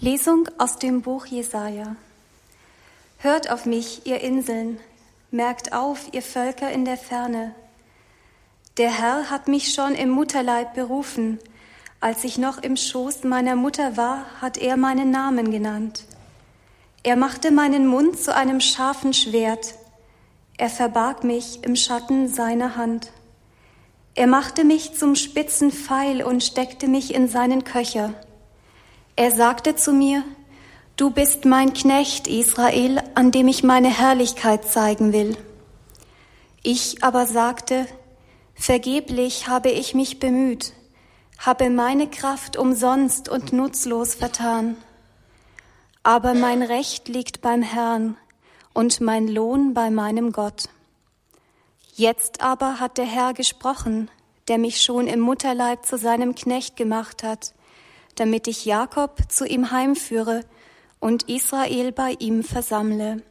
Lesung aus dem Buch Jesaja. Hört auf mich, ihr Inseln, merkt auf, ihr Völker in der Ferne. Der Herr hat mich schon im Mutterleib berufen. Als ich noch im Schoß meiner Mutter war, hat er meinen Namen genannt. Er machte meinen Mund zu einem scharfen Schwert. Er verbarg mich im Schatten seiner Hand. Er machte mich zum spitzen Pfeil und steckte mich in seinen Köcher. Er sagte zu mir, Du bist mein Knecht, Israel, an dem ich meine Herrlichkeit zeigen will. Ich aber sagte, Vergeblich habe ich mich bemüht, habe meine Kraft umsonst und nutzlos vertan. Aber mein Recht liegt beim Herrn und mein Lohn bei meinem Gott. Jetzt aber hat der Herr gesprochen, der mich schon im Mutterleib zu seinem Knecht gemacht hat damit ich Jakob zu ihm heimführe und Israel bei ihm versammle.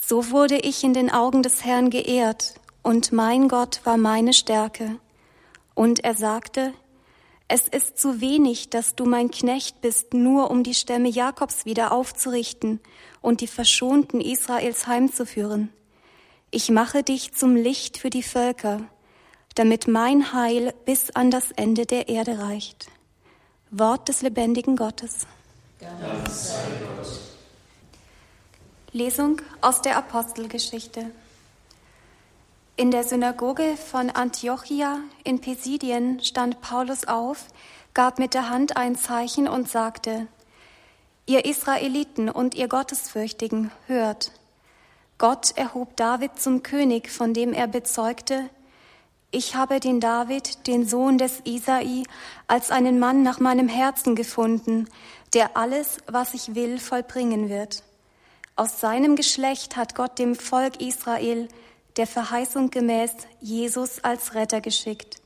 So wurde ich in den Augen des Herrn geehrt, und mein Gott war meine Stärke. Und er sagte, es ist zu wenig, dass du mein Knecht bist, nur um die Stämme Jakobs wieder aufzurichten und die Verschonten Israels heimzuführen. Ich mache dich zum Licht für die Völker, damit mein Heil bis an das Ende der Erde reicht. Wort des lebendigen Gottes. Lesung aus der Apostelgeschichte. In der Synagoge von Antiochia in Pisidien stand Paulus auf, gab mit der Hand ein Zeichen und sagte, Ihr Israeliten und ihr Gottesfürchtigen, hört. Gott erhob David zum König, von dem er bezeugte, ich habe den David, den Sohn des Isai, als einen Mann nach meinem Herzen gefunden, der alles, was ich will, vollbringen wird. Aus seinem Geschlecht hat Gott dem Volk Israel der Verheißung gemäß Jesus als Retter geschickt.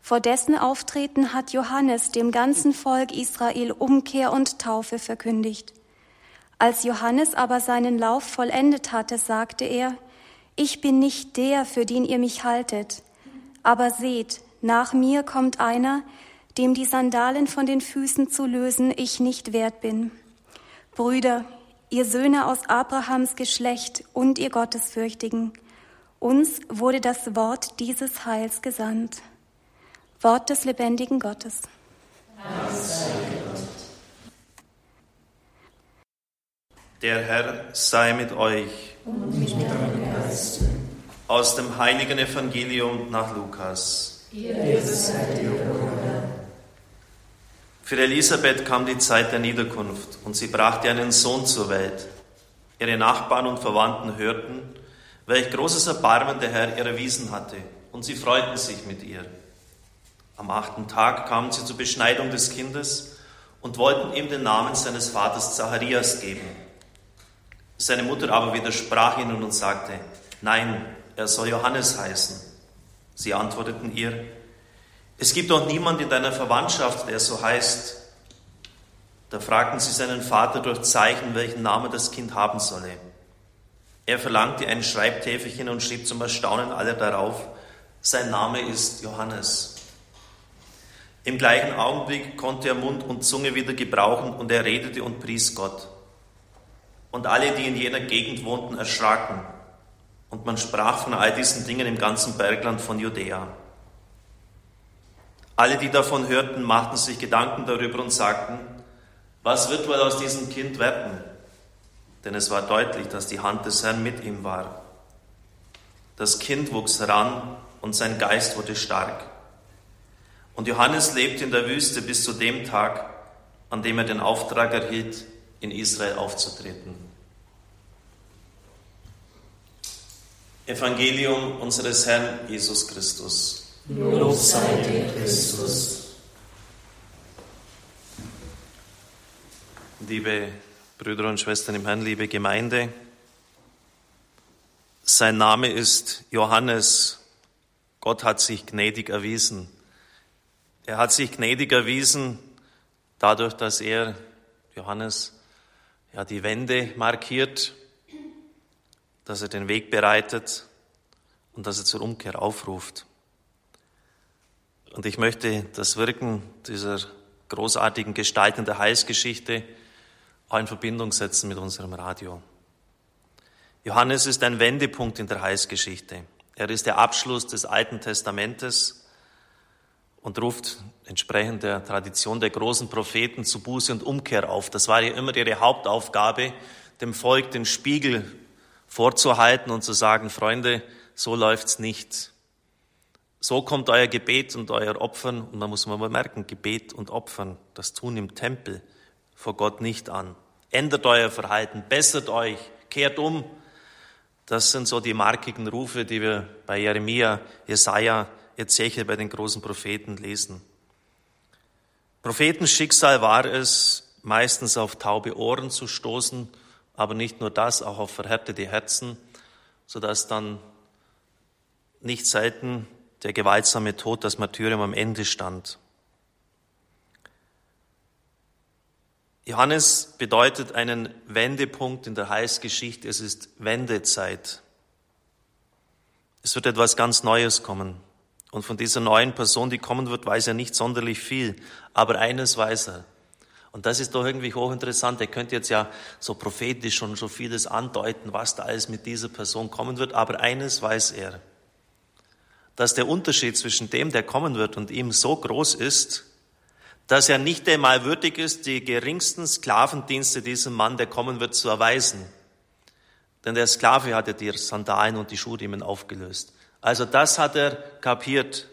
Vor dessen Auftreten hat Johannes dem ganzen Volk Israel Umkehr und Taufe verkündigt. Als Johannes aber seinen Lauf vollendet hatte, sagte er, ich bin nicht der, für den ihr mich haltet. Aber seht, nach mir kommt einer, dem die Sandalen von den Füßen zu lösen ich nicht wert bin. Brüder, ihr Söhne aus Abrahams Geschlecht und ihr Gottesfürchtigen, uns wurde das Wort dieses Heils gesandt. Wort des lebendigen Gottes. Der Herr sei mit euch. Und mit deinem Geiste. Aus dem heiligen Evangelium nach Lukas. Für Elisabeth kam die Zeit der Niederkunft und sie brachte einen Sohn zur Welt. Ihre Nachbarn und Verwandten hörten, welch großes Erbarmen der Herr ihr erwiesen hatte, und sie freuten sich mit ihr. Am achten Tag kamen sie zur Beschneidung des Kindes und wollten ihm den Namen seines Vaters Zacharias geben. Seine Mutter aber widersprach ihnen und sagte, Nein, er soll Johannes heißen. Sie antworteten ihr, es gibt doch niemand in deiner Verwandtschaft, der so heißt. Da fragten sie seinen Vater durch Zeichen, welchen Namen das Kind haben solle. Er verlangte ein Schreibtäfelchen und schrieb zum Erstaunen aller darauf, sein Name ist Johannes. Im gleichen Augenblick konnte er Mund und Zunge wieder gebrauchen und er redete und pries Gott. Und alle, die in jener Gegend wohnten, erschraken und man sprach von all diesen Dingen im ganzen Bergland von Judäa. Alle, die davon hörten, machten sich Gedanken darüber und sagten, was wird wohl aus diesem Kind werden? Denn es war deutlich, dass die Hand des Herrn mit ihm war. Das Kind wuchs heran und sein Geist wurde stark. Und Johannes lebte in der Wüste bis zu dem Tag, an dem er den Auftrag erhielt, in Israel aufzutreten. Evangelium unseres Herrn Jesus Christus. Lob sei dir, Christus. Liebe Brüder und Schwestern im Herrn, liebe Gemeinde, sein Name ist Johannes. Gott hat sich gnädig erwiesen. Er hat sich gnädig erwiesen dadurch, dass er, Johannes, ja, die Wende markiert dass er den Weg bereitet und dass er zur Umkehr aufruft. Und ich möchte das Wirken dieser großartigen Gestalten der Heilsgeschichte auch in Verbindung setzen mit unserem Radio. Johannes ist ein Wendepunkt in der Heilsgeschichte. Er ist der Abschluss des Alten Testamentes und ruft entsprechend der Tradition der großen Propheten zu Buße und Umkehr auf. Das war ja immer ihre Hauptaufgabe, dem Volk den Spiegel vorzuhalten und zu sagen, Freunde, so läuft's nicht. So kommt euer Gebet und euer Opfern, und da muss man mal merken, Gebet und Opfern, das tun im Tempel vor Gott nicht an. Ändert euer Verhalten, bessert euch, kehrt um. Das sind so die markigen Rufe, die wir bei Jeremia, Jesaja, Ezechiel bei den großen Propheten lesen. Prophetenschicksal war es, meistens auf taube Ohren zu stoßen, aber nicht nur das, auch auf verhärtete Herzen, sodass dann nicht selten der gewaltsame Tod, das Martyrium am Ende stand. Johannes bedeutet einen Wendepunkt in der Heilsgeschichte. Es ist Wendezeit. Es wird etwas ganz Neues kommen. Und von dieser neuen Person, die kommen wird, weiß er nicht sonderlich viel. Aber eines weiß er. Und das ist doch irgendwie hochinteressant. Er könnte jetzt ja so prophetisch schon so vieles andeuten, was da alles mit dieser Person kommen wird. Aber eines weiß er dass der Unterschied zwischen dem, der kommen wird, und ihm so groß ist, dass er nicht einmal würdig ist, die geringsten Sklavendienste diesem Mann, der kommen wird, zu erweisen. Denn der Sklave hat ja die Sandalen und die Schuhriemen aufgelöst. Also das hat er kapiert.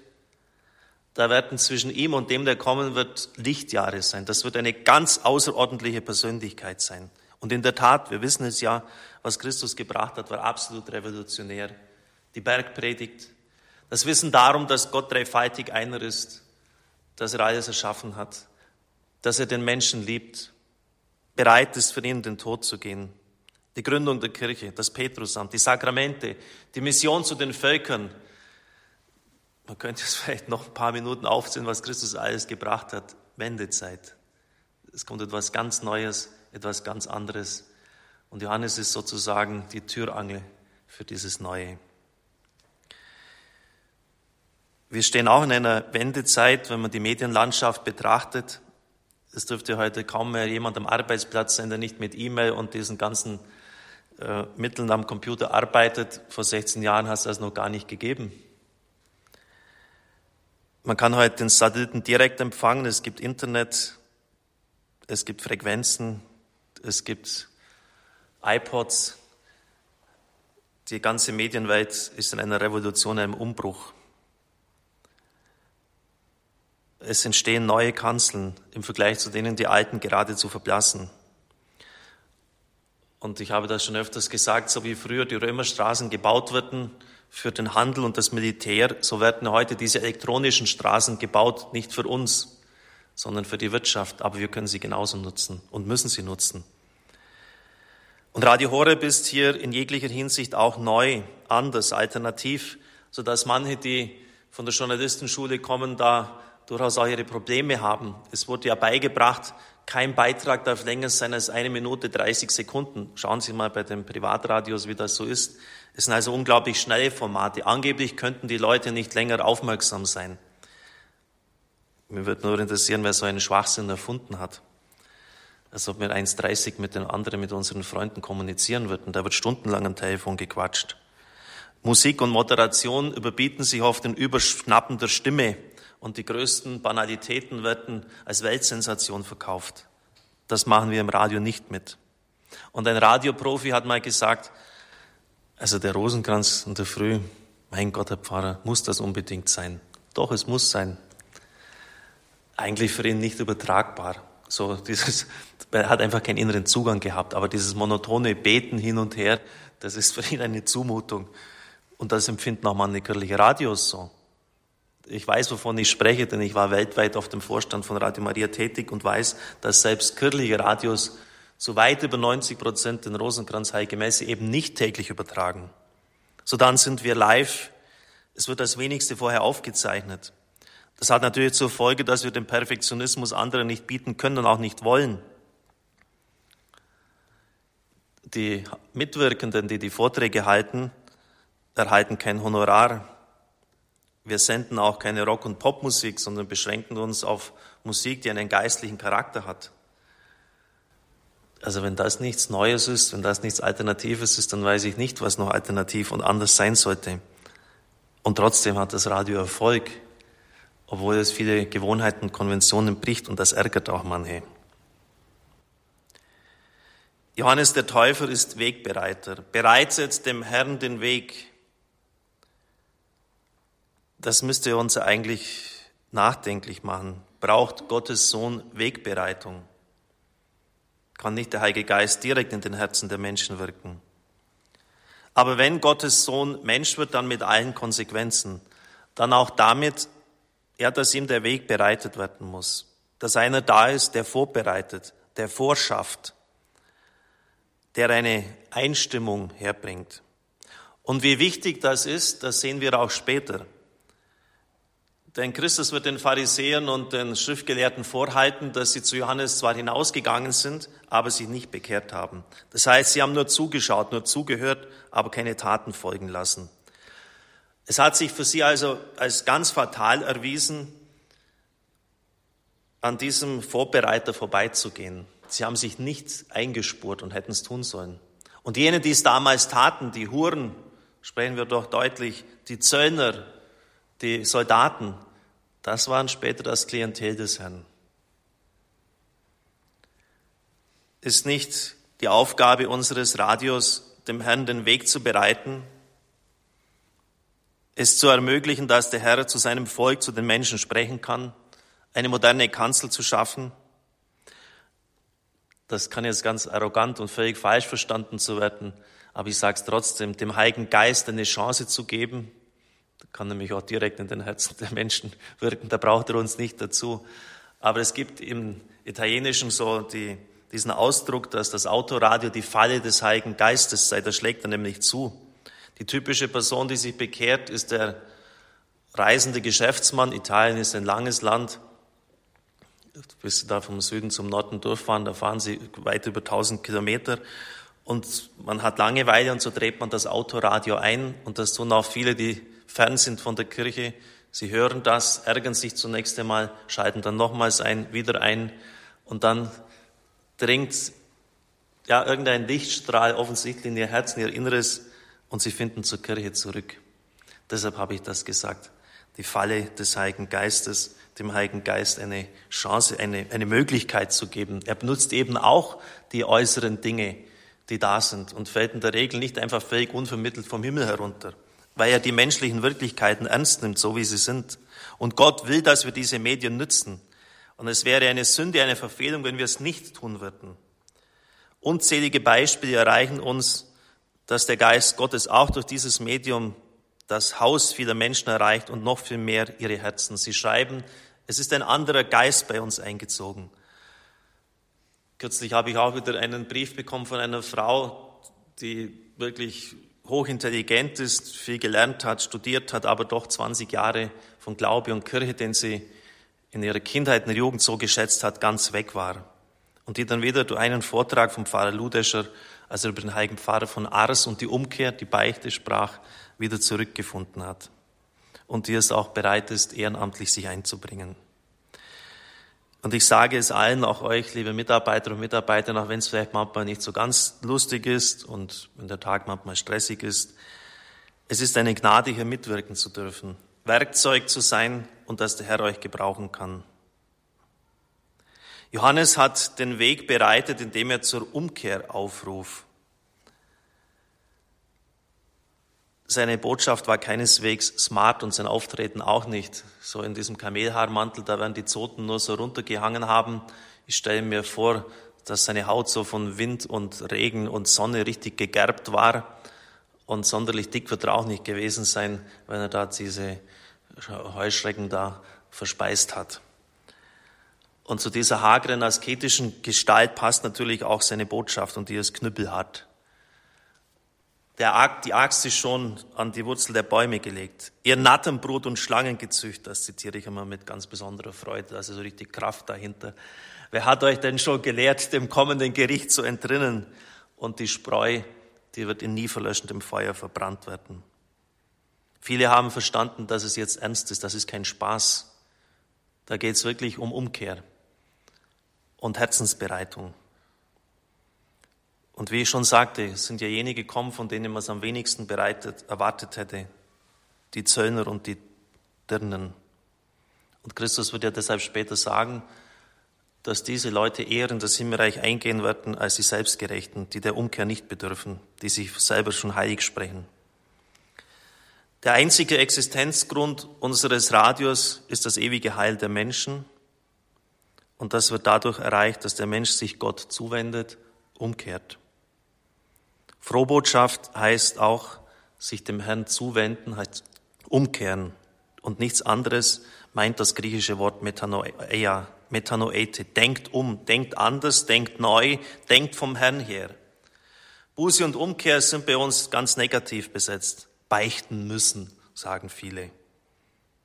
Da werden zwischen ihm und dem, der kommen wird, Lichtjahre sein. Das wird eine ganz außerordentliche Persönlichkeit sein. Und in der Tat, wir wissen es ja, was Christus gebracht hat, war absolut revolutionär. Die Bergpredigt, das Wissen darum, dass Gott dreifaltig einer ist, dass er alles erschaffen hat, dass er den Menschen liebt, bereit ist, für ihn den Tod zu gehen. Die Gründung der Kirche, das Petrusamt, die Sakramente, die Mission zu den Völkern. Man könnte jetzt vielleicht noch ein paar Minuten aufzählen, was Christus alles gebracht hat. Wendezeit. Es kommt etwas ganz Neues, etwas ganz anderes. Und Johannes ist sozusagen die Türangel für dieses Neue. Wir stehen auch in einer Wendezeit, wenn man die Medienlandschaft betrachtet. Es dürfte heute kaum mehr jemand am Arbeitsplatz sein, der nicht mit E-Mail und diesen ganzen äh, Mitteln am Computer arbeitet. Vor 16 Jahren hat es das noch gar nicht gegeben. Man kann heute den Satelliten direkt empfangen. Es gibt Internet, es gibt Frequenzen, es gibt iPods. Die ganze Medienwelt ist in einer Revolution, einem Umbruch. Es entstehen neue Kanzeln im Vergleich zu denen die alten geradezu verblassen. Und ich habe das schon öfters gesagt, so wie früher die Römerstraßen gebaut wurden für den Handel und das Militär, so werden heute diese elektronischen Straßen gebaut, nicht für uns, sondern für die Wirtschaft. Aber wir können sie genauso nutzen und müssen sie nutzen. Und Radio Horeb ist hier in jeglicher Hinsicht auch neu, anders, alternativ, so dass manche, die von der Journalistenschule kommen, da durchaus auch ihre Probleme haben. Es wurde ja beigebracht, kein Beitrag darf länger sein als eine Minute 30 Sekunden. Schauen Sie mal bei den Privatradios, wie das so ist. Es sind also unglaublich schnelle Formate. Angeblich könnten die Leute nicht länger aufmerksam sein. Mir würde nur interessieren, wer so einen Schwachsinn erfunden hat. Als ob wir 1,30 mit den anderen, mit unseren Freunden kommunizieren würden. Da wird stundenlang am Telefon gequatscht. Musik und Moderation überbieten sich auf den Überschnappen der Stimme und die größten Banalitäten werden als Weltsensation verkauft. Das machen wir im Radio nicht mit. Und ein Radioprofi hat mal gesagt, also der Rosenkranz in der Früh, mein Gott, Herr Pfarrer, muss das unbedingt sein? Doch, es muss sein. Eigentlich für ihn nicht übertragbar. So dieses, er hat einfach keinen inneren Zugang gehabt, aber dieses monotone Beten hin und her, das ist für ihn eine Zumutung. Und das empfinden auch manche Radios so. Ich weiß, wovon ich spreche, denn ich war weltweit auf dem Vorstand von Radio Maria tätig und weiß, dass selbst kirchliche Radios so weit über 90 Prozent den Rosenkranz Heilige Messe eben nicht täglich übertragen. So dann sind wir live. Es wird das wenigste vorher aufgezeichnet. Das hat natürlich zur Folge, dass wir den Perfektionismus anderer nicht bieten können und auch nicht wollen. Die Mitwirkenden, die die Vorträge halten, erhalten kein Honorar. Wir senden auch keine Rock- und Popmusik, sondern beschränken uns auf Musik, die einen geistlichen Charakter hat. Also wenn das nichts Neues ist, wenn das nichts Alternatives ist, dann weiß ich nicht, was noch alternativ und anders sein sollte. Und trotzdem hat das Radio Erfolg, obwohl es viele Gewohnheiten und Konventionen bricht und das ärgert auch manche. Johannes der Täufer ist Wegbereiter, bereitet dem Herrn den Weg. Das müsste uns eigentlich nachdenklich machen. Braucht Gottes Sohn Wegbereitung? kann nicht der Heilige Geist direkt in den Herzen der Menschen wirken. Aber wenn Gottes Sohn Mensch wird, dann mit allen Konsequenzen. Dann auch damit, ja, dass ihm der Weg bereitet werden muss. Dass einer da ist, der vorbereitet, der vorschafft, der eine Einstimmung herbringt. Und wie wichtig das ist, das sehen wir auch später. Denn Christus wird den Pharisäern und den Schriftgelehrten vorhalten, dass sie zu Johannes zwar hinausgegangen sind, aber sich nicht bekehrt haben. Das heißt, sie haben nur zugeschaut, nur zugehört, aber keine Taten folgen lassen. Es hat sich für sie also als ganz fatal erwiesen, an diesem Vorbereiter vorbeizugehen. Sie haben sich nicht eingespurt und hätten es tun sollen. Und jene, die es damals taten, die Huren, sprechen wir doch deutlich, die Zöllner, die Soldaten, das waren später das Klientel des Herrn. Ist nicht die Aufgabe unseres Radios, dem Herrn den Weg zu bereiten, es zu ermöglichen, dass der Herr zu seinem Volk, zu den Menschen sprechen kann, eine moderne Kanzel zu schaffen? Das kann jetzt ganz arrogant und völlig falsch verstanden zu werden, aber ich sage es trotzdem, dem Heiligen Geist eine Chance zu geben, kann nämlich auch direkt in den Herzen der Menschen wirken, da braucht er uns nicht dazu. Aber es gibt im Italienischen so die, diesen Ausdruck, dass das Autoradio die Falle des Heiligen Geistes sei, das schlägt er nämlich zu. Die typische Person, die sich bekehrt, ist der reisende Geschäftsmann. Italien ist ein langes Land. Bis Sie da vom Süden zum Norden durchfahren, da fahren Sie weit über 1000 Kilometer. Und man hat Langeweile und so dreht man das Autoradio ein. Und das tun auch viele, die fern sind von der Kirche. Sie hören das, ärgern sich zunächst einmal, schalten dann nochmals ein, wieder ein und dann dringt ja irgendein Lichtstrahl offensichtlich in ihr Herz, in ihr Inneres und sie finden zur Kirche zurück. Deshalb habe ich das gesagt. Die Falle des Heiligen Geistes, dem Heiligen Geist eine Chance, eine, eine Möglichkeit zu geben. Er benutzt eben auch die äußeren Dinge, die da sind und fällt in der Regel nicht einfach völlig unvermittelt vom Himmel herunter weil er die menschlichen Wirklichkeiten ernst nimmt, so wie sie sind. Und Gott will, dass wir diese Medien nützen. Und es wäre eine Sünde, eine Verfehlung, wenn wir es nicht tun würden. Unzählige Beispiele erreichen uns, dass der Geist Gottes auch durch dieses Medium das Haus vieler Menschen erreicht und noch viel mehr ihre Herzen. Sie schreiben, es ist ein anderer Geist bei uns eingezogen. Kürzlich habe ich auch wieder einen Brief bekommen von einer Frau, die wirklich hochintelligent ist, viel gelernt hat, studiert hat, aber doch 20 Jahre von Glaube und Kirche, den sie in ihrer Kindheit und Jugend so geschätzt hat, ganz weg war. Und die dann wieder durch einen Vortrag vom Pfarrer Ludescher, also über den heiligen Pfarrer von Ars und die Umkehr, die Beichte sprach, wieder zurückgefunden hat. Und die es auch bereit ist, ehrenamtlich sich einzubringen. Und ich sage es allen, auch euch, liebe Mitarbeiter und Mitarbeiter, auch wenn es vielleicht manchmal nicht so ganz lustig ist und wenn der Tag manchmal stressig ist, es ist eine Gnade, hier mitwirken zu dürfen, Werkzeug zu sein und dass der Herr euch gebrauchen kann. Johannes hat den Weg bereitet, indem er zur Umkehr aufruft. Seine Botschaft war keineswegs smart und sein Auftreten auch nicht. So in diesem Kamelhaarmantel, da werden die Zoten nur so runtergehangen haben. Ich stelle mir vor, dass seine Haut so von Wind und Regen und Sonne richtig gegerbt war. Und sonderlich dick wird er auch nicht gewesen sein, wenn er da diese Heuschrecken da verspeist hat. Und zu dieser hageren, asketischen Gestalt passt natürlich auch seine Botschaft und die ist knüppelhart. Der, die Axt ist schon an die Wurzel der Bäume gelegt. Ihr Natternbrot und Schlangengezücht, das zitiere ich immer mit ganz besonderer Freude, also so richtig Kraft dahinter. Wer hat euch denn schon gelehrt, dem kommenden Gericht zu entrinnen? Und die Spreu, die wird in nie verlöschendem Feuer verbrannt werden. Viele haben verstanden, dass es jetzt ernst ist, das ist kein Spaß. Da geht es wirklich um Umkehr und Herzensbereitung. Und wie ich schon sagte, sind ja jene gekommen, von denen man es am wenigsten bereitet, erwartet hätte. Die Zöllner und die Dirnen. Und Christus wird ja deshalb später sagen, dass diese Leute eher in das Himmelreich eingehen werden als die Selbstgerechten, die der Umkehr nicht bedürfen, die sich selber schon heilig sprechen. Der einzige Existenzgrund unseres Radios ist das ewige Heil der Menschen. Und das wird dadurch erreicht, dass der Mensch sich Gott zuwendet, umkehrt. Frohbotschaft heißt auch, sich dem Herrn zuwenden, heißt umkehren. Und nichts anderes meint das griechische Wort Metanoia, Metanoete. Denkt um, denkt anders, denkt neu, denkt vom Herrn her. Buße und Umkehr sind bei uns ganz negativ besetzt. Beichten müssen, sagen viele.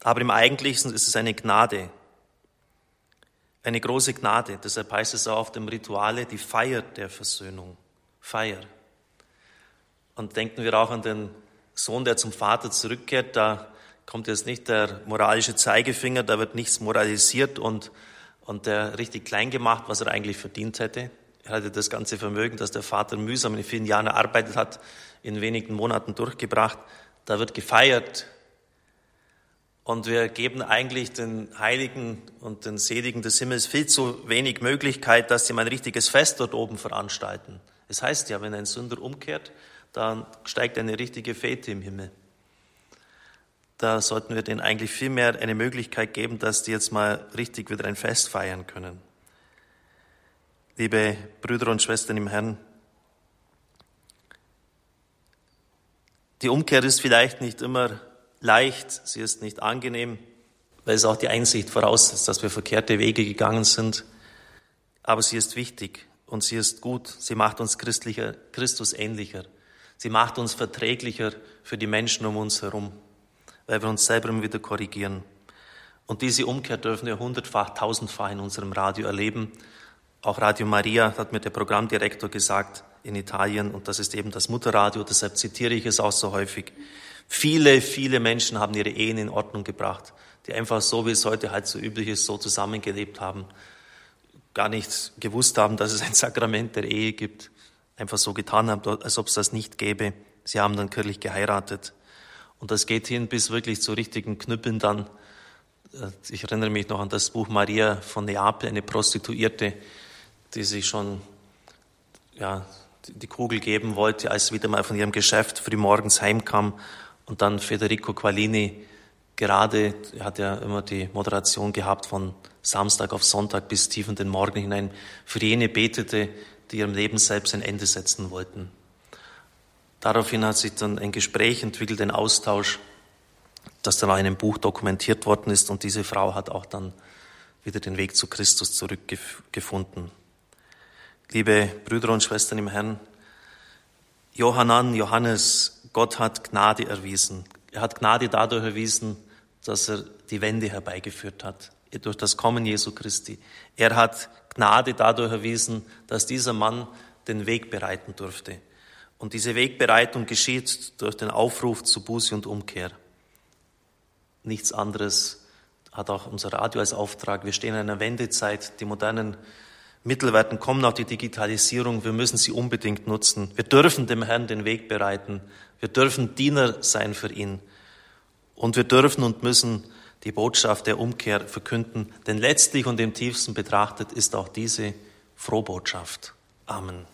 Aber im Eigentlichen ist es eine Gnade. Eine große Gnade. Deshalb heißt es auch auf dem Rituale die Feier der Versöhnung. Feier. Und denken wir auch an den Sohn, der zum Vater zurückkehrt. Da kommt jetzt nicht der moralische Zeigefinger, da wird nichts moralisiert und, und der richtig klein gemacht, was er eigentlich verdient hätte. Er hatte das ganze Vermögen, das der Vater mühsam in vielen Jahren erarbeitet hat, in wenigen Monaten durchgebracht. Da wird gefeiert. Und wir geben eigentlich den Heiligen und den Seligen des Himmels viel zu wenig Möglichkeit, dass sie mal ein richtiges Fest dort oben veranstalten. Es heißt ja, wenn ein Sünder umkehrt, dann steigt eine richtige Fete im Himmel. Da sollten wir denen eigentlich viel mehr eine Möglichkeit geben, dass die jetzt mal richtig wieder ein Fest feiern können. Liebe Brüder und Schwestern im Herrn, die Umkehr ist vielleicht nicht immer leicht, sie ist nicht angenehm, weil es auch die Einsicht voraussetzt, dass wir verkehrte Wege gegangen sind. Aber sie ist wichtig und sie ist gut. Sie macht uns christlicher, Christus ähnlicher. Sie macht uns verträglicher für die Menschen um uns herum, weil wir uns selber immer wieder korrigieren. Und diese Umkehr dürfen wir hundertfach, tausendfach in unserem Radio erleben. Auch Radio Maria hat mir der Programmdirektor gesagt in Italien, und das ist eben das Mutterradio, deshalb zitiere ich es auch so häufig. Viele, viele Menschen haben ihre Ehen in Ordnung gebracht, die einfach so, wie es heute halt so üblich ist, so zusammengelebt haben, gar nicht gewusst haben, dass es ein Sakrament der Ehe gibt einfach so getan haben, als ob es das nicht gäbe. Sie haben dann kirchlich geheiratet. Und das geht hin bis wirklich zu richtigen Knüppeln dann. Äh, ich erinnere mich noch an das Buch Maria von Neapel, eine Prostituierte, die sich schon ja, die Kugel geben wollte, als sie wieder mal von ihrem Geschäft frühmorgens heimkam. Und dann Federico Qualini gerade, er hat ja immer die Moderation gehabt von Samstag auf Sonntag bis tief in den Morgen hinein, für jene betete, die ihrem Leben selbst ein Ende setzen wollten. Daraufhin hat sich dann ein Gespräch entwickelt, ein Austausch, das dann auch in einem Buch dokumentiert worden ist und diese Frau hat auch dann wieder den Weg zu Christus zurückgefunden. Liebe Brüder und Schwestern im Herrn, Johannan, Johannes, Gott hat Gnade erwiesen. Er hat Gnade dadurch erwiesen, dass er die Wende herbeigeführt hat, durch das Kommen Jesu Christi. Er hat Gnade dadurch erwiesen, dass dieser Mann den Weg bereiten durfte. Und diese Wegbereitung geschieht durch den Aufruf zu Buße und Umkehr. Nichts anderes hat auch unser Radio als Auftrag. Wir stehen in einer Wendezeit. Die modernen Mittel werden kommen, auch die Digitalisierung. Wir müssen sie unbedingt nutzen. Wir dürfen dem Herrn den Weg bereiten. Wir dürfen Diener sein für ihn. Und wir dürfen und müssen die Botschaft der Umkehr verkünden, denn letztlich und im tiefsten betrachtet ist auch diese Frohbotschaft. Amen.